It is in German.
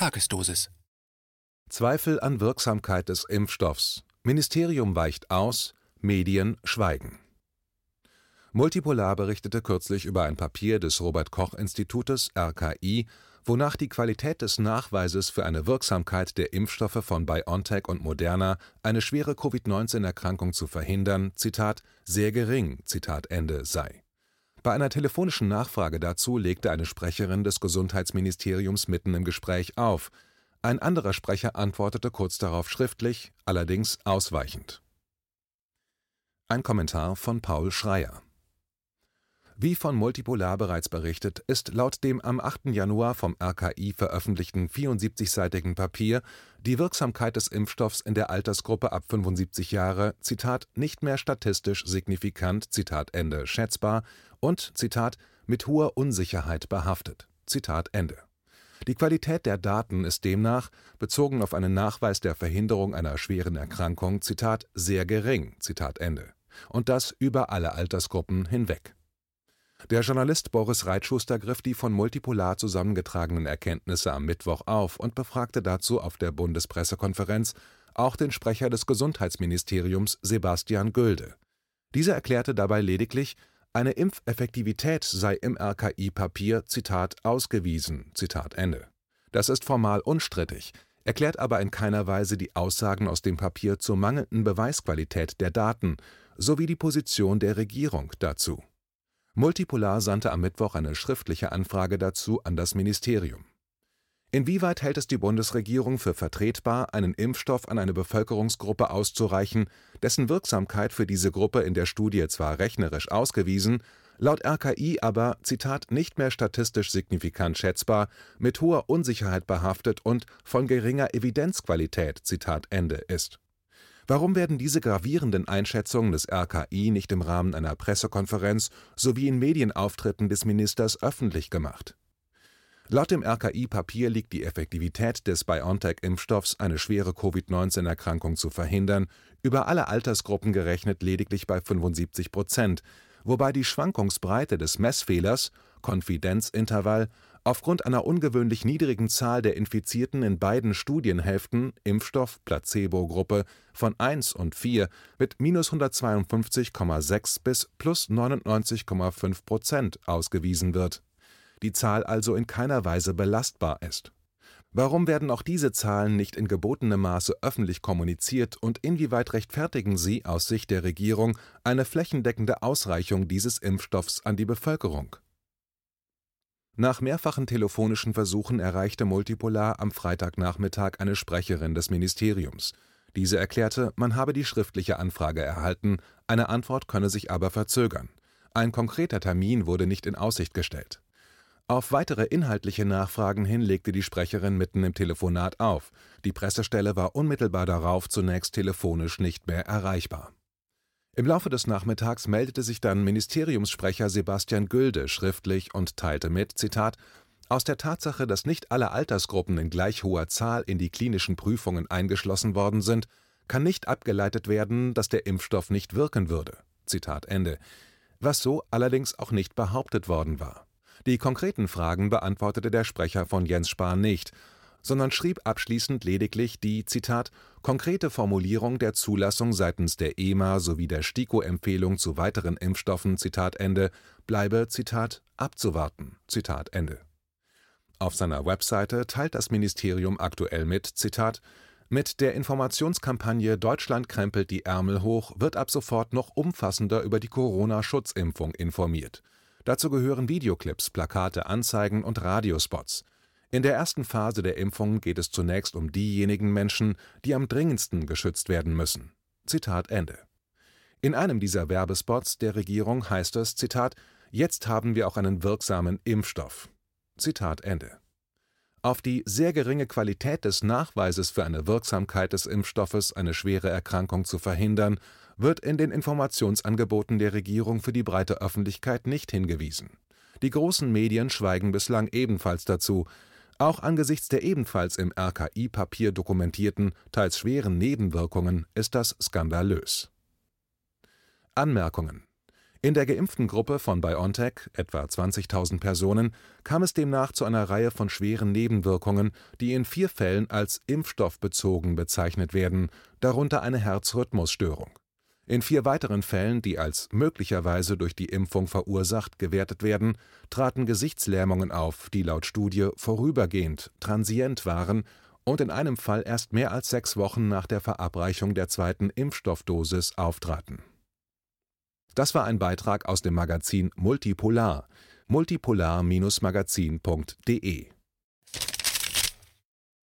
Tagesdosis. Zweifel an Wirksamkeit des Impfstoffs. Ministerium weicht aus, Medien schweigen. Multipolar berichtete kürzlich über ein Papier des Robert Koch Institutes RKI, wonach die Qualität des Nachweises für eine Wirksamkeit der Impfstoffe von BioNTech und Moderna, eine schwere Covid-19-Erkrankung zu verhindern, Zitat, sehr gering, Zitat Ende sei. Bei einer telefonischen Nachfrage dazu legte eine Sprecherin des Gesundheitsministeriums mitten im Gespräch auf. Ein anderer Sprecher antwortete kurz darauf schriftlich, allerdings ausweichend. Ein Kommentar von Paul Schreier wie von Multipolar bereits berichtet, ist laut dem am 8. Januar vom RKI veröffentlichten 74-seitigen Papier die Wirksamkeit des Impfstoffs in der Altersgruppe ab 75 Jahre „ Zitat, nicht mehr statistisch signifikant schätzbar “und „ Zitat, mit hoher Unsicherheit behaftet “Zitat Ende. Die Qualität der Daten ist demnach, bezogen auf einen Nachweis der Verhinderung einer schweren Erkrankung, sehr gering und das über alle Altersgruppen hinweg der Journalist Boris Reitschuster griff die von Multipolar zusammengetragenen Erkenntnisse am Mittwoch auf und befragte dazu auf der Bundespressekonferenz auch den Sprecher des Gesundheitsministeriums Sebastian Gülde. Dieser erklärte dabei lediglich, eine Impfeffektivität sei im RKI-Papier Zitat ausgewiesen. Zitat Ende. Das ist formal unstrittig, erklärt aber in keiner Weise die Aussagen aus dem Papier zur mangelnden Beweisqualität der Daten sowie die Position der Regierung dazu. Multipolar sandte am Mittwoch eine schriftliche Anfrage dazu an das Ministerium. Inwieweit hält es die Bundesregierung für vertretbar, einen Impfstoff an eine Bevölkerungsgruppe auszureichen, dessen Wirksamkeit für diese Gruppe in der Studie zwar rechnerisch ausgewiesen, laut RKI aber „ Zitat, nicht mehr statistisch signifikant schätzbar, mit hoher Unsicherheit behaftet und von geringer Evidenzqualität Zitat Ende ist Warum werden diese gravierenden Einschätzungen des RKI nicht im Rahmen einer Pressekonferenz sowie in Medienauftritten des Ministers öffentlich gemacht? Laut dem RKI-Papier liegt die Effektivität des BioNTech-Impfstoffs, eine schwere Covid-19-Erkrankung zu verhindern, über alle Altersgruppen gerechnet lediglich bei 75 Prozent, wobei die Schwankungsbreite des Messfehlers Konfidenzintervall aufgrund einer ungewöhnlich niedrigen Zahl der Infizierten in beiden Studienhälften Impfstoff-Placebo-Gruppe von 1 und 4 mit -152,6 bis +99,5 Prozent ausgewiesen wird, die Zahl also in keiner Weise belastbar ist. Warum werden auch diese Zahlen nicht in gebotenem Maße öffentlich kommuniziert und inwieweit rechtfertigen sie aus Sicht der Regierung eine flächendeckende Ausreichung dieses Impfstoffs an die Bevölkerung nach mehrfachen telefonischen Versuchen erreichte Multipolar am Freitagnachmittag eine Sprecherin des Ministeriums. Diese erklärte, man habe die schriftliche Anfrage erhalten, eine Antwort könne sich aber verzögern. Ein konkreter Termin wurde nicht in Aussicht gestellt. Auf weitere inhaltliche Nachfragen hin legte die Sprecherin mitten im Telefonat auf. Die Pressestelle war unmittelbar darauf zunächst telefonisch nicht mehr erreichbar im Laufe des Nachmittags meldete sich dann Ministeriumssprecher Sebastian Gülde schriftlich und teilte mit: „ Zitat, Aus der Tatsache, dass nicht alle Altersgruppen in gleich hoher Zahl in die klinischen Prüfungen eingeschlossen worden sind, kann nicht abgeleitet werden, dass der Impfstoff nicht wirken würde. Zitat Ende. “was so allerdings auch nicht behauptet worden war. Die konkreten Fragen beantwortete der Sprecher von Jens Spahn nicht sondern schrieb abschließend lediglich die konkrete Formulierung der Zulassung seitens der EMA sowie der STIKO-Empfehlung zu weiteren Impfstoffen bleibe abzuwarten. Auf seiner Webseite teilt das Ministerium aktuell mit mit der Informationskampagne Deutschland krempelt die Ärmel hoch wird ab sofort noch umfassender über die Corona-Schutzimpfung informiert. Dazu gehören Videoclips, Plakate, Anzeigen und Radiospots. In der ersten Phase der Impfung geht es zunächst um diejenigen Menschen, die am dringendsten geschützt werden müssen. Zitat Ende. In einem dieser Werbespots der Regierung heißt es, Zitat, jetzt haben wir auch einen wirksamen Impfstoff. Zitat Ende. Auf die sehr geringe Qualität des Nachweises für eine Wirksamkeit des Impfstoffes, eine schwere Erkrankung zu verhindern, wird in den Informationsangeboten der Regierung für die breite Öffentlichkeit nicht hingewiesen. Die großen Medien schweigen bislang ebenfalls dazu, auch angesichts der ebenfalls im RKI-Papier dokumentierten, teils schweren Nebenwirkungen ist das skandalös. Anmerkungen In der geimpften Gruppe von BioNTech, etwa 20.000 Personen, kam es demnach zu einer Reihe von schweren Nebenwirkungen, die in vier Fällen als impfstoffbezogen bezeichnet werden, darunter eine Herzrhythmusstörung. In vier weiteren Fällen, die als möglicherweise durch die Impfung verursacht gewertet werden, traten Gesichtslähmungen auf, die laut Studie vorübergehend (transient) waren und in einem Fall erst mehr als sechs Wochen nach der Verabreichung der zweiten Impfstoffdosis auftraten. Das war ein Beitrag aus dem Magazin Multipolar, multipolar-magazin.de